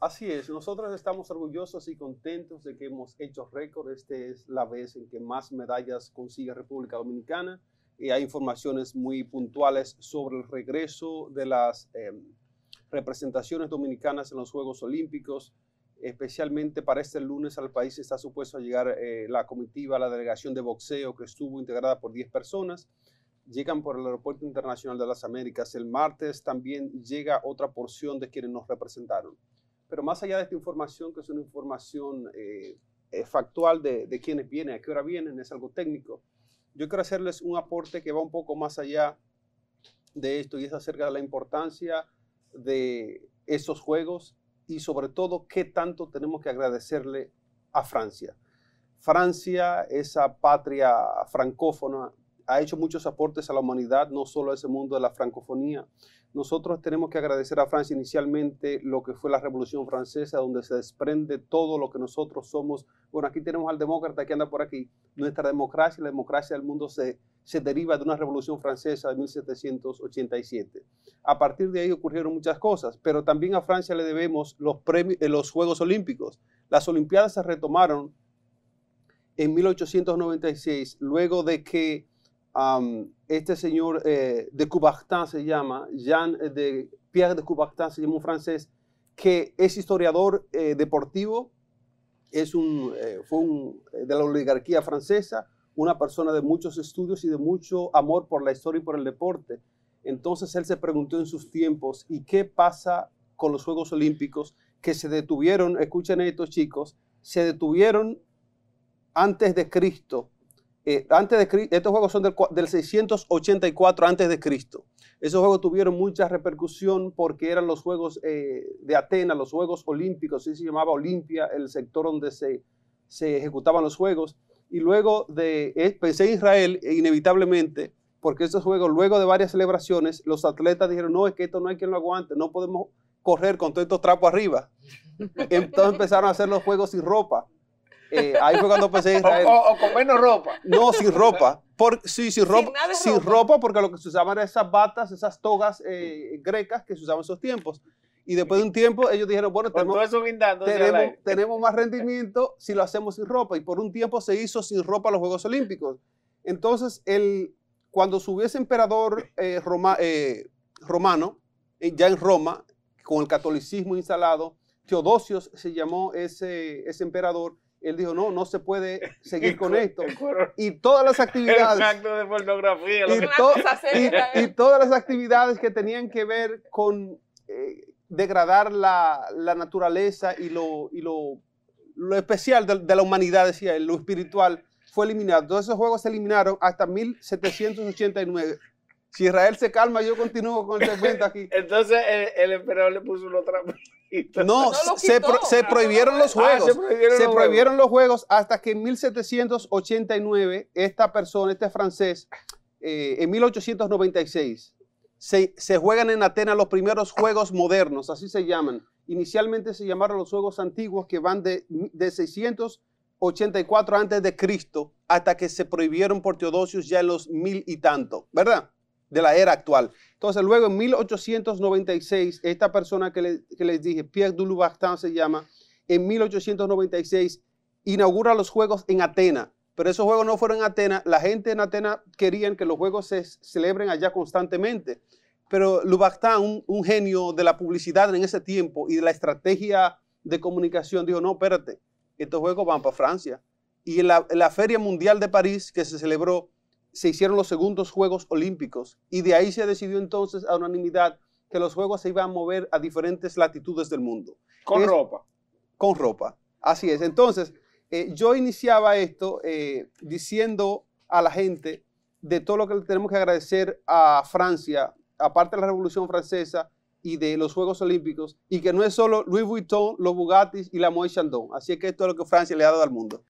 Así es, nosotros estamos orgullosos y contentos de que hemos hecho récord. Esta es la vez en que más medallas consigue República Dominicana y hay informaciones muy puntuales sobre el regreso de las eh, representaciones dominicanas en los Juegos Olímpicos. Especialmente para este lunes al país está supuesto a llegar eh, la comitiva, la delegación de boxeo que estuvo integrada por 10 personas. Llegan por el Aeropuerto Internacional de las Américas. El martes también llega otra porción de quienes nos representaron. Pero más allá de esta información, que es una información eh, eh, factual de, de quiénes vienen, a qué hora vienen, es algo técnico, yo quiero hacerles un aporte que va un poco más allá de esto y es acerca de la importancia de esos juegos y sobre todo qué tanto tenemos que agradecerle a Francia. Francia, esa patria francófona, ha hecho muchos aportes a la humanidad, no solo a ese mundo de la francofonía. Nosotros tenemos que agradecer a Francia inicialmente lo que fue la Revolución Francesa, donde se desprende todo lo que nosotros somos. Bueno, aquí tenemos al demócrata que anda por aquí. Nuestra democracia, la democracia del mundo se, se deriva de una Revolución Francesa de 1787. A partir de ahí ocurrieron muchas cosas, pero también a Francia le debemos los, premios, eh, los Juegos Olímpicos. Las Olimpiadas se retomaron en 1896, luego de que este señor eh, de Coubertin se llama, Jean eh, Pierre de Coubertin, se llama un francés, que es historiador eh, deportivo, es un, fue de la oligarquía francesa, una persona de muchos estudios y de mucho amor por la historia y por el deporte. Entonces él se preguntó en sus tiempos, ¿y qué pasa con los Juegos Olímpicos que se detuvieron, escuchen esto chicos, se detuvieron antes de Cristo eh, antes de estos juegos son del, 684 antes de Cristo. Esos juegos tuvieron mucha repercusión porque eran los juegos eh, de Atenas, los juegos olímpicos, así se llamaba Olimpia, el sector donde se, se ejecutaban los juegos. Y luego de, eh, pensé en Israel, e inevitablemente, porque estos juegos, luego de varias celebraciones, los atletas dijeron, no, es que esto no hay quien lo aguante, no podemos correr con todos estos trapos arriba. Entonces empezaron a hacer los juegos sin ropa. Eh, ahí fue cuando pensé Israel. O, con menos ropa. No, sin ropa. Por, sí, sin ropa. Sin, ropa. porque lo que se usaban eran esas batas, esas togas eh, grecas que se usaban en esos tiempos. Y después de un tiempo ellos dijeron, bueno, tenemos, tenemos, tenemos, más rendimiento si lo hacemos sin ropa. Y por un tiempo se hizo sin ropa los Juegos Olímpicos. Entonces, el, cuando subió ese emperador eh, romano, ya en Roma, con el catolicismo instalado, Teodosios se llamó ese, ese emperador, él dijo, no, no se puede seguir con esto. Y todas las actividades... de pornografía. Y, todas las actividades que tenían que ver con eh, degradar la, naturaleza y lo, lo, lo especial de, la humanidad, decía él, lo espiritual, fue eliminado. Todos esos juegos se eliminaron hasta 1789. Si Israel se calma, yo continúo con el segmento aquí. Entonces el, emperador le puso una No, se, prohibieron los ah, juegos. se prohibieron, los, juegos hasta que en 1789 esta persona, este francés, eh, en 1896, se, se, juegan en Atenas los primeros juegos modernos, así se llaman. Inicialmente se llamaron los juegos antiguos que van de, de 684 antes de Cristo hasta que se prohibieron por Teodosius ya en los mil y tanto, ¿verdad? De la era actual. Entonces, luego en 1896, esta persona que, les dije, Pierre Dulubartin se llama, en 1896 inaugura los Juegos en Atenas. Pero esos juegos no fueron en Atenas. La gente en Atenas querían que los juegos se celebren allá constantemente. Pero Lubartin, un, genio de la publicidad en ese tiempo y de la estrategia de comunicación, dijo, no, espérate, estos juegos van para Francia. Y en la Feria Mundial de París, que se celebró se hicieron los segundos Juegos Olímpicos y de ahí se decidió entonces a unanimidad que los Juegos se iban a mover a diferentes latitudes del mundo. Con ropa. Con ropa, así es. Entonces, eh, yo iniciaba esto eh, diciendo a la gente de todo lo que le tenemos que agradecer a Francia, aparte de la Revolución Francesa y de los Juegos Olímpicos, y que no es solo Louis Vuitton, los Bugattis y la Moët Chandon. Así es que esto es lo que Francia le ha dado al mundo.